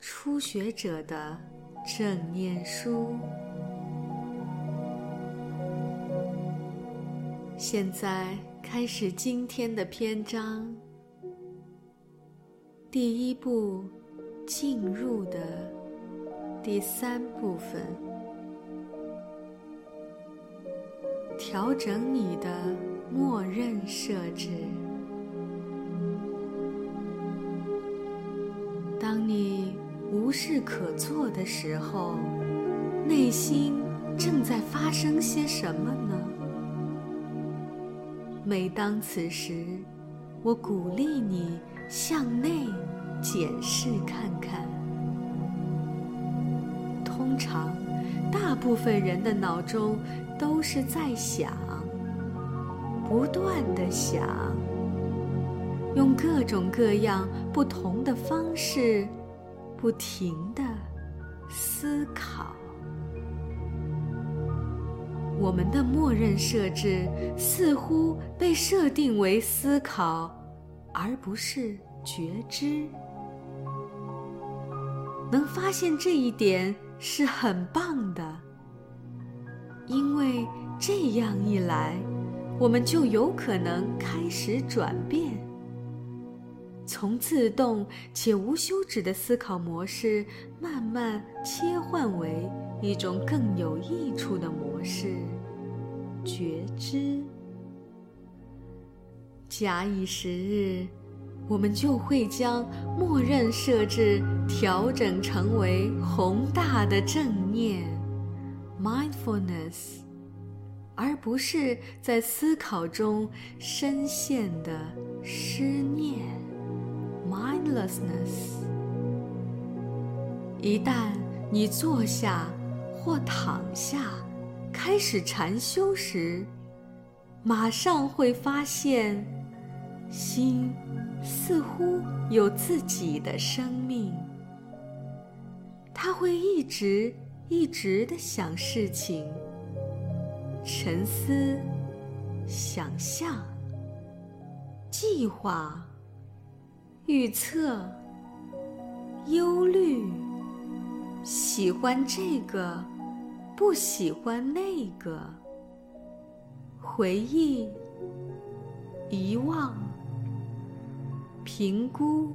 初学者的正念书。现在开始今天的篇章。第一步，进入的第三部分，调整你的默认设置。无事可做的时候，内心正在发生些什么呢？每当此时，我鼓励你向内检视看看。通常，大部分人的脑中都是在想，不断的想，用各种各样不同的方式。不停的思考，我们的默认设置似乎被设定为思考，而不是觉知。能发现这一点是很棒的，因为这样一来，我们就有可能开始转变。从自动且无休止的思考模式，慢慢切换为一种更有益处的模式——觉知。假以时日，我们就会将默认设置调整成为宏大的正念 （mindfulness），而不是在思考中深陷的失。lessness。一旦你坐下或躺下，开始禅修时，马上会发现，心似乎有自己的生命。他会一直一直的想事情、沉思、想象、计划。预测、忧虑、喜欢这个，不喜欢那个；回忆、遗忘、评估、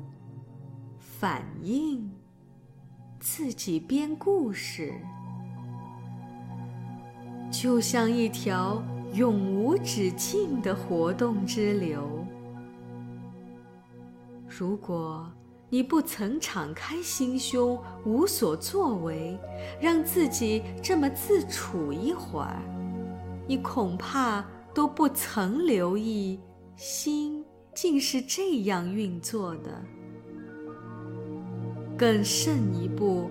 反应、自己编故事，就像一条永无止境的活动之流。如果你不曾敞开心胸、无所作为，让自己这么自处一会儿，你恐怕都不曾留意心竟是这样运作的。更甚一步，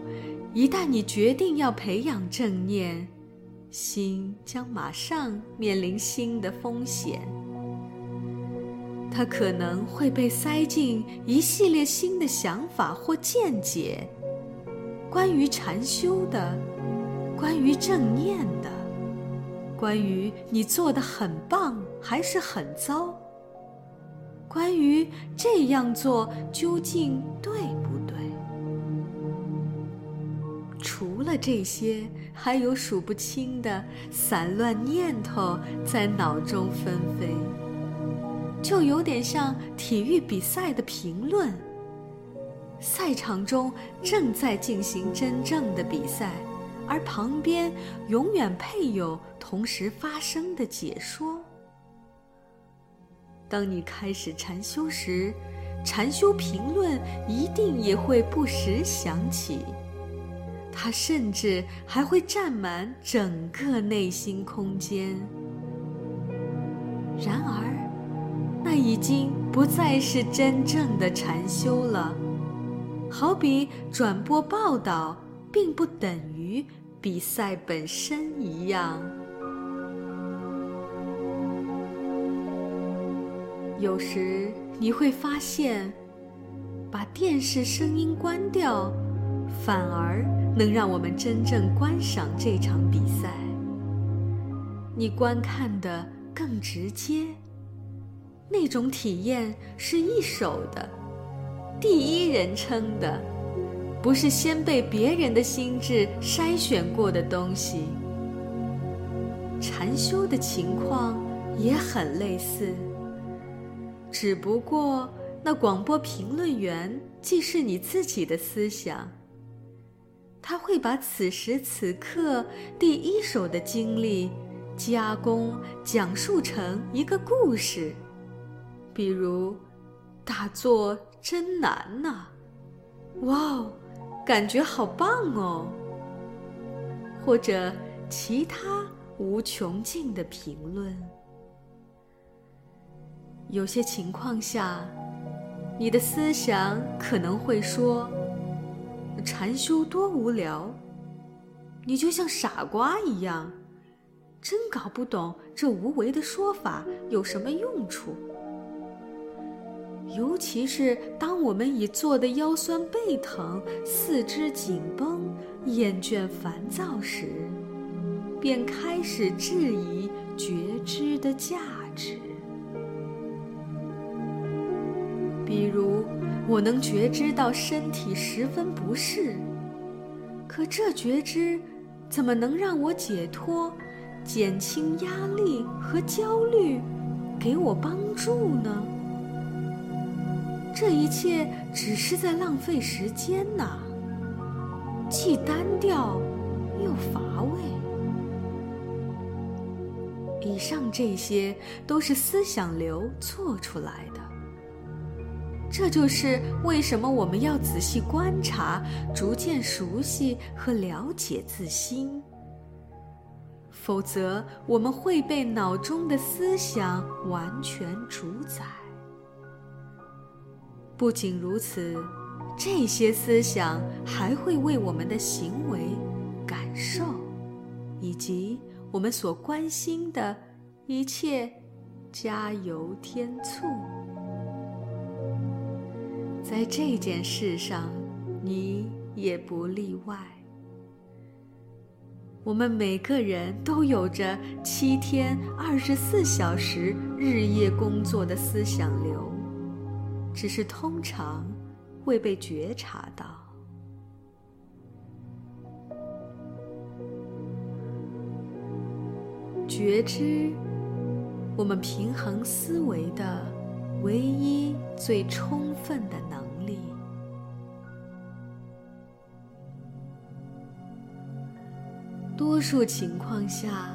一旦你决定要培养正念，心将马上面临新的风险。他可能会被塞进一系列新的想法或见解，关于禅修的，关于正念的，关于你做的很棒还是很糟，关于这样做究竟对不对？除了这些，还有数不清的散乱念头在脑中纷飞。就有点像体育比赛的评论。赛场中正在进行真正的比赛，而旁边永远配有同时发生的解说。当你开始禅修时，禅修评论一定也会不时响起，它甚至还会占满整个内心空间。然而。那已经不再是真正的禅修了，好比转播报道，并不等于比赛本身一样。有时你会发现，把电视声音关掉，反而能让我们真正观赏这场比赛。你观看的更直接，那种体验是一手的，第一人称的，不是先被别人的心智筛选过的东西。禅修的情况也很类似。只不过，那广播评论员既是你自己的思想，他会把此时此刻第一手的经历加工讲述成一个故事，比如“打坐真难呐”，“哇哦，感觉好棒哦”，或者其他无穷尽的评论。有些情况下，你的思想可能会说：“禅修多无聊，你就像傻瓜一样，真搞不懂这无为的说法有什么用处。”尤其是当我们已坐得腰酸背疼、四肢紧绷、厌倦烦躁时，便开始质疑觉知的价值。比如，我能觉知到身体十分不适，可这觉知怎么能让我解脱、减轻压力和焦虑，给我帮助呢？这一切只是在浪费时间呐，既单调又乏味。以上这些都是思想流做出来的。这就是为什么我们要仔细观察，逐渐熟悉和了解自心。否则，我们会被脑中的思想完全主宰。不仅如此，这些思想还会为我们的行为、感受，以及我们所关心的一切加油添醋。在这件事上，你也不例外。我们每个人都有着七天二十四小时日夜工作的思想流，只是通常未被觉察到。觉知，我们平衡思维的。唯一最充分的能力。多数情况下，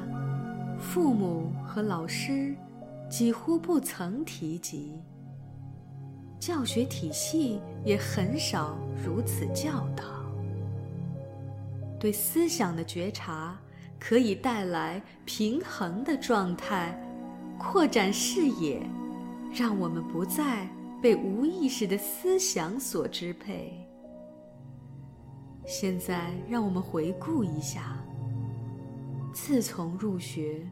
父母和老师几乎不曾提及，教学体系也很少如此教导。对思想的觉察可以带来平衡的状态，扩展视野。让我们不再被无意识的思想所支配。现在，让我们回顾一下：自从入学，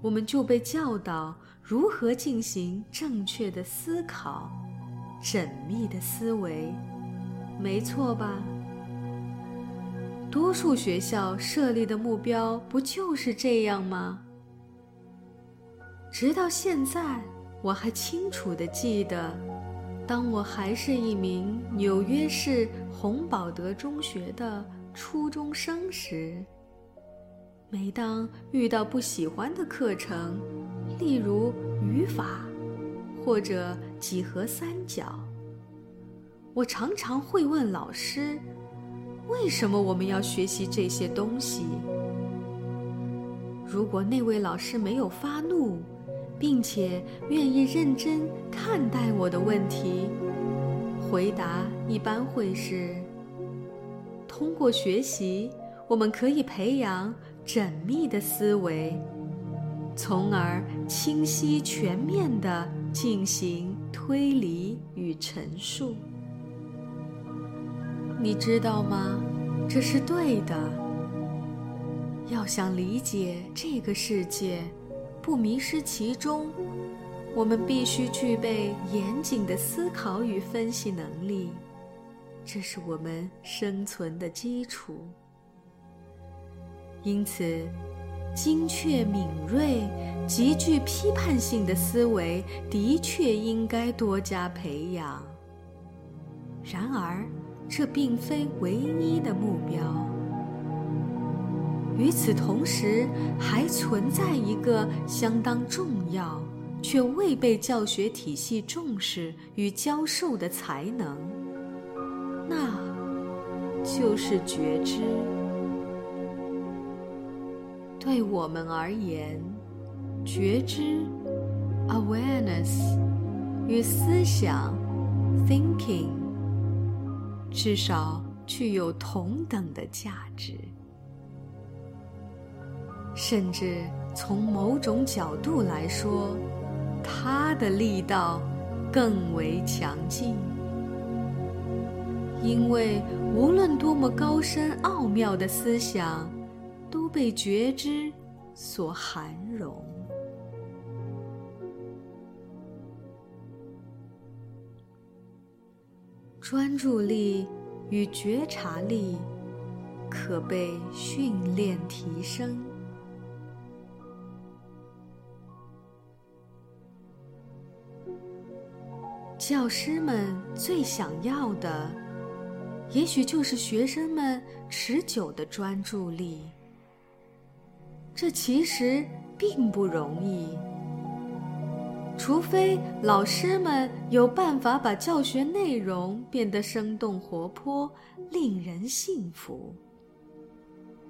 我们就被教导如何进行正确的思考、缜密的思维，没错吧？多数学校设立的目标不就是这样吗？直到现在。我还清楚地记得，当我还是一名纽约市洪堡德中学的初中生时，每当遇到不喜欢的课程，例如语法或者几何三角，我常常会问老师：“为什么我们要学习这些东西？”如果那位老师没有发怒，并且愿意认真看待我的问题，回答一般会是：通过学习，我们可以培养缜密的思维，从而清晰全面地进行推理与陈述。你知道吗？这是对的。要想理解这个世界，不迷失其中，我们必须具备严谨的思考与分析能力，这是我们生存的基础。因此，精确、敏锐、极具批判性的思维的确应该多加培养。然而，这并非唯一的目标。与此同时，还存在一个相当重要却未被教学体系重视与教授的才能，那就是觉知。对我们而言，觉知 （awareness） 与思想 （thinking）。至少具有同等的价值，甚至从某种角度来说，它的力道更为强劲。因为无论多么高深奥妙的思想，都被觉知所涵容。专注力与觉察力可被训练提升。教师们最想要的，也许就是学生们持久的专注力。这其实并不容易。除非老师们有办法把教学内容变得生动活泼、令人信服，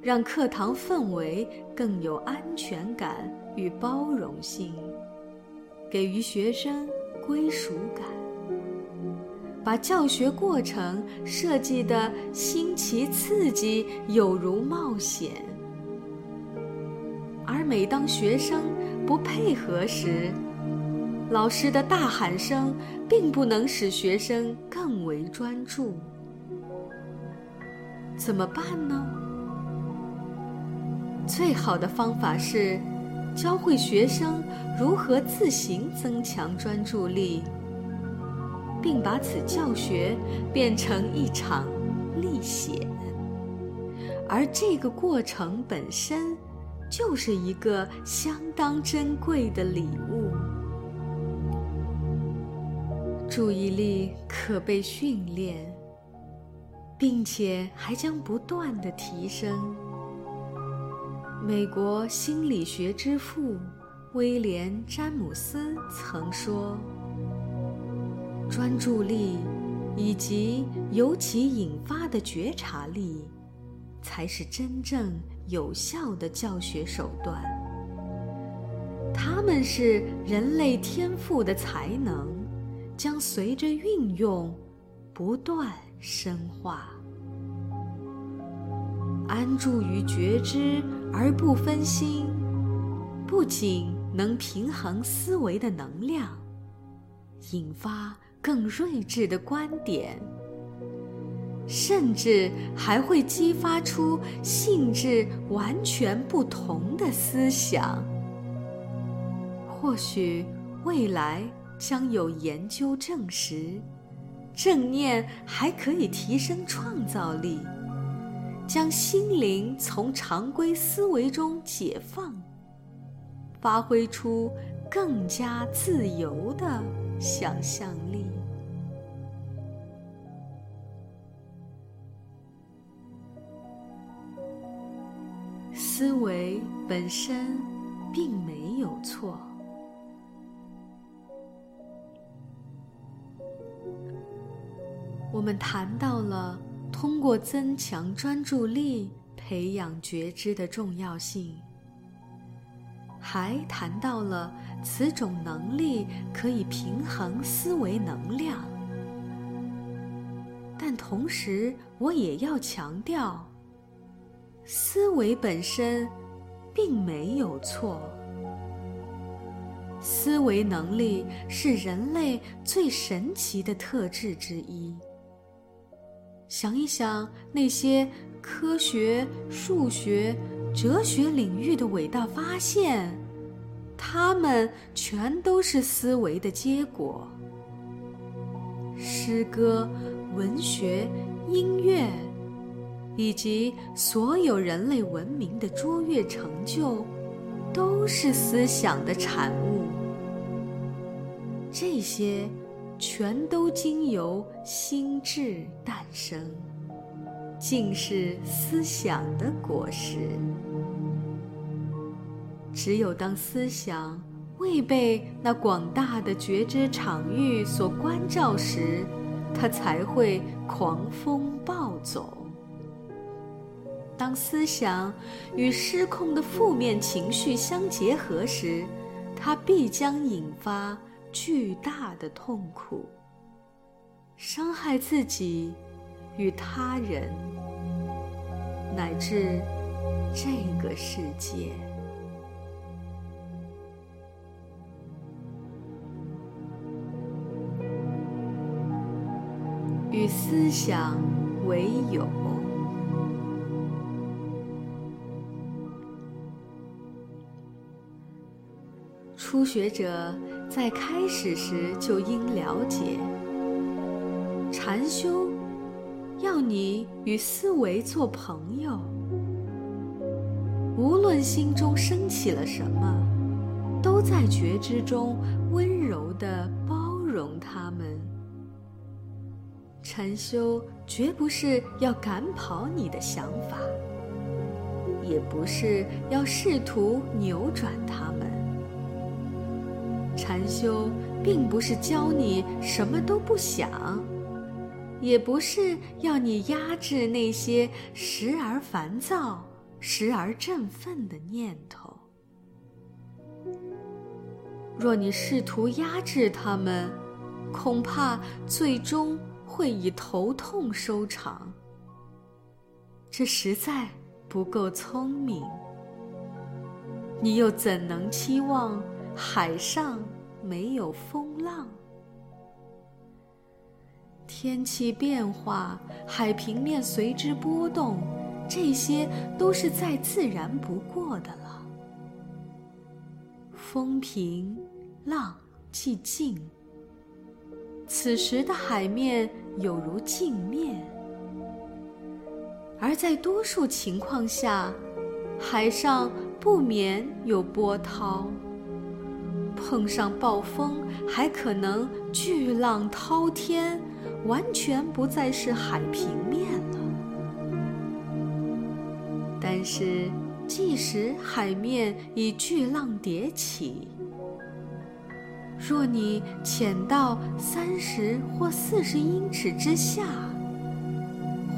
让课堂氛围更有安全感与包容性，给予学生归属感，把教学过程设计的新奇刺激，有如冒险。每当学生不配合时，老师的大喊声并不能使学生更为专注，怎么办呢？最好的方法是教会学生如何自行增强专注力，并把此教学变成一场历险，而这个过程本身就是一个相当珍贵的礼物。注意力可被训练，并且还将不断的提升。美国心理学之父威廉·詹姆斯曾说：“专注力以及由其引发的觉察力，才是真正有效的教学手段。他们是人类天赋的才能。”将随着运用不断深化。安住于觉知而不分心，不仅能平衡思维的能量，引发更睿智的观点，甚至还会激发出性质完全不同的思想。或许未来。将有研究证实，正念还可以提升创造力，将心灵从常规思维中解放，发挥出更加自由的想象力。思维本身并没有错。我们谈到了通过增强专注力培养觉知的重要性，还谈到了此种能力可以平衡思维能量。但同时，我也要强调，思维本身并没有错。思维能力是人类最神奇的特质之一。想一想那些科学、数学、哲学领域的伟大发现，它们全都是思维的结果。诗歌、文学、音乐，以及所有人类文明的卓越成就，都是思想的产物。这些。全都经由心智诞生，竟是思想的果实。只有当思想未被那广大的觉知场域所关照时，它才会狂风暴走。当思想与失控的负面情绪相结合时，它必将引发。巨大的痛苦，伤害自己与他人，乃至这个世界。与思想为友。初学者在开始时就应了解，禅修要你与思维做朋友。无论心中升起了什么，都在觉知中温柔地包容他们。禅修绝不是要赶跑你的想法，也不是要试图扭转它。禅修并不是教你什么都不想，也不是要你压制那些时而烦躁、时而振奋的念头。若你试图压制他们，恐怕最终会以头痛收场。这实在不够聪明。你又怎能期望？海上没有风浪，天气变化，海平面随之波动，这些都是再自然不过的了。风平浪寂静，此时的海面有如镜面，而在多数情况下，海上不免有波涛。碰上暴风，还可能巨浪滔天，完全不再是海平面了。但是，即使海面以巨浪叠起，若你潜到三十或四十英尺之下，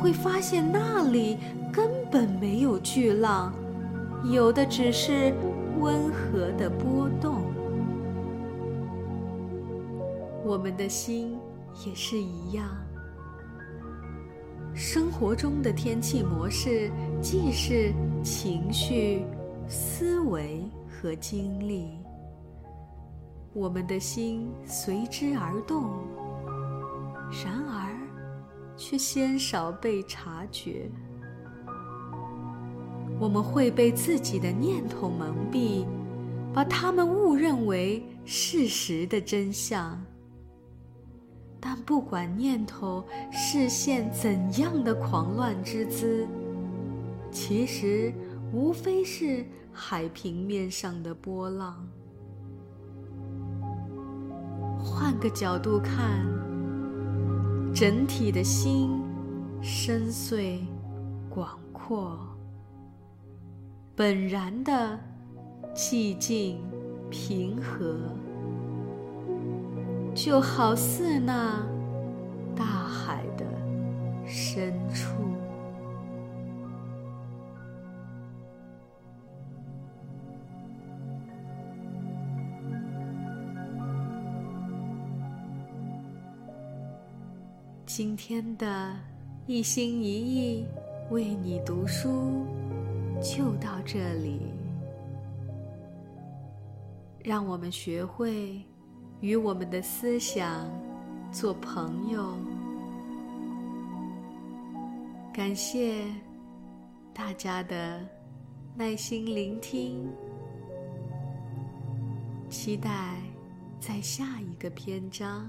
会发现那里根本没有巨浪，有的只是温和的波动。我们的心也是一样。生活中的天气模式，既是情绪、思维和经历，我们的心随之而动，然而却鲜少被察觉。我们会被自己的念头蒙蔽，把它们误认为事实的真相。但不管念头视现怎样的狂乱之姿，其实无非是海平面上的波浪。换个角度看，整体的心深邃、广阔，本然的寂静、平和。就好似那大海的深处。今天的一心一意为你读书，就到这里。让我们学会。与我们的思想做朋友，感谢大家的耐心聆听，期待在下一个篇章，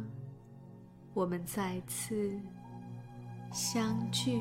我们再次相聚。